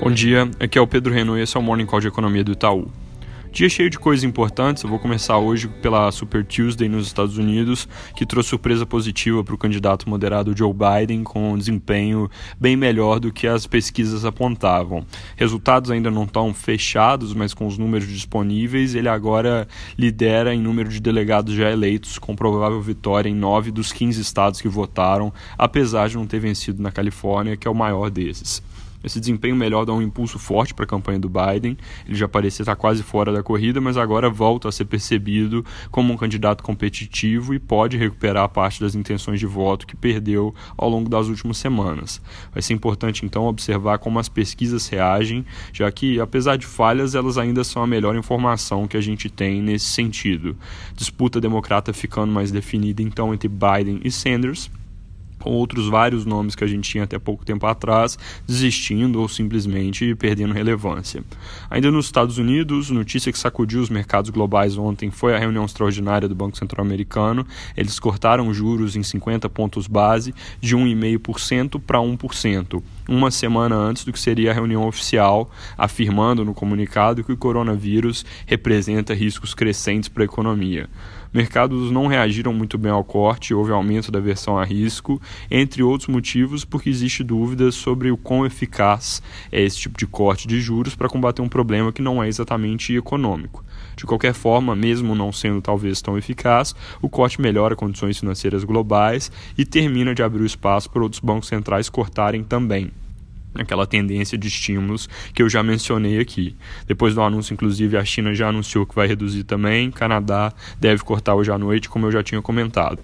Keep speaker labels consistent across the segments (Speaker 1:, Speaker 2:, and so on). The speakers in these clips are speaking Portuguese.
Speaker 1: Bom dia, aqui é o Pedro Renault e esse é o Morning Call de Economia do Itaú. Dia cheio de coisas importantes, eu vou começar hoje pela Super Tuesday nos Estados Unidos, que trouxe surpresa positiva para o candidato moderado Joe Biden, com um desempenho bem melhor do que as pesquisas apontavam. Resultados ainda não estão fechados, mas com os números disponíveis, ele agora lidera em número de delegados já eleitos, com provável vitória em nove dos 15 estados que votaram, apesar de não ter vencido na Califórnia, que é o maior desses. Esse desempenho melhor dá um impulso forte para a campanha do Biden. Ele já parecia estar quase fora da corrida, mas agora volta a ser percebido como um candidato competitivo e pode recuperar parte das intenções de voto que perdeu ao longo das últimas semanas. Vai ser importante então observar como as pesquisas reagem, já que, apesar de falhas, elas ainda são a melhor informação que a gente tem nesse sentido. Disputa democrata ficando mais definida então entre Biden e Sanders outros vários nomes que a gente tinha até pouco tempo atrás desistindo ou simplesmente perdendo relevância. Ainda nos Estados Unidos, notícia que sacudiu os mercados globais ontem foi a reunião extraordinária do Banco Central Americano. Eles cortaram juros em 50 pontos base de 1,5% para 1%, uma semana antes do que seria a reunião oficial, afirmando no comunicado que o coronavírus representa riscos crescentes para a economia. Mercados não reagiram muito bem ao corte, houve aumento da versão a risco, entre outros motivos, porque existe dúvidas sobre o quão eficaz é esse tipo de corte de juros para combater um problema que não é exatamente econômico. De qualquer forma, mesmo não sendo talvez tão eficaz, o corte melhora condições financeiras globais e termina de abrir o espaço para outros bancos centrais cortarem também aquela tendência de estímulos que eu já mencionei aqui. Depois do anúncio, inclusive, a China já anunciou que vai reduzir também, Canadá deve cortar hoje à noite, como eu já tinha comentado.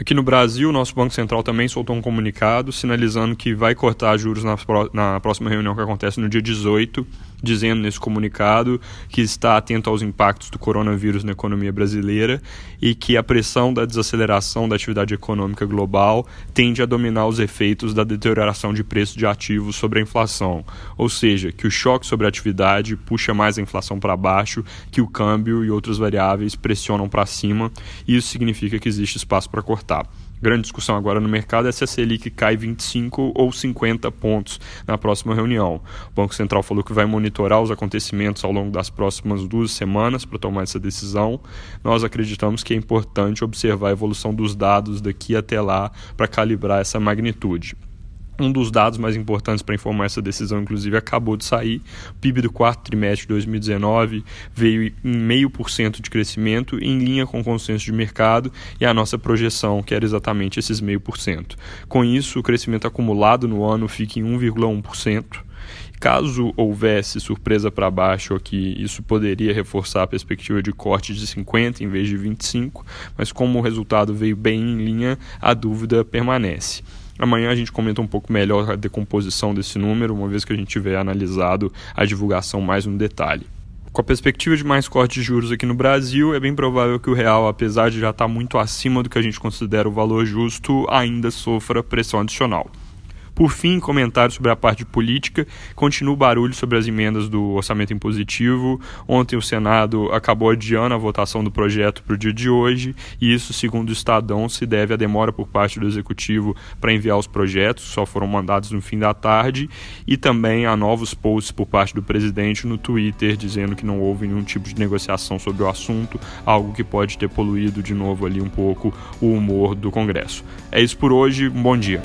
Speaker 1: Aqui no Brasil, nosso Banco Central também soltou um comunicado sinalizando que vai cortar juros na, na próxima reunião que acontece no dia 18 dizendo nesse comunicado que está atento aos impactos do coronavírus na economia brasileira e que a pressão da desaceleração da atividade econômica global tende a dominar os efeitos da deterioração de preços de ativos sobre a inflação, ou seja, que o choque sobre a atividade puxa mais a inflação para baixo, que o câmbio e outras variáveis pressionam para cima, e isso significa que existe espaço para cortar. Grande discussão agora no mercado é se a Selic cai 25 ou 50 pontos na próxima reunião. O Banco Central falou que vai monitorar os acontecimentos ao longo das próximas duas semanas para tomar essa decisão. Nós acreditamos que é importante observar a evolução dos dados daqui até lá para calibrar essa magnitude. Um dos dados mais importantes para informar essa decisão, inclusive, acabou de sair. O PIB do quarto trimestre de 2019 veio em meio por cento de crescimento, em linha com o consenso de mercado e a nossa projeção, que era exatamente esses meio por cento. Com isso, o crescimento acumulado no ano fica em 1,1%. Caso houvesse surpresa para baixo aqui, isso poderia reforçar a perspectiva de corte de 50 em vez de 25, mas como o resultado veio bem em linha, a dúvida permanece. Amanhã a gente comenta um pouco melhor a decomposição desse número, uma vez que a gente tiver analisado a divulgação mais no detalhe. Com a perspectiva de mais cortes de juros aqui no Brasil, é bem provável que o real, apesar de já estar muito acima do que a gente considera o valor justo, ainda sofra pressão adicional. Por fim, comentário sobre a parte política. Continua o barulho sobre as emendas do orçamento impositivo. Ontem o Senado acabou adiando a votação do projeto para o dia de hoje, e isso, segundo o Estadão, se deve à demora por parte do Executivo para enviar os projetos, que só foram mandados no fim da tarde, e também a novos posts por parte do presidente no Twitter dizendo que não houve nenhum tipo de negociação sobre o assunto, algo que pode ter poluído de novo ali um pouco o humor do Congresso. É isso por hoje, um bom dia.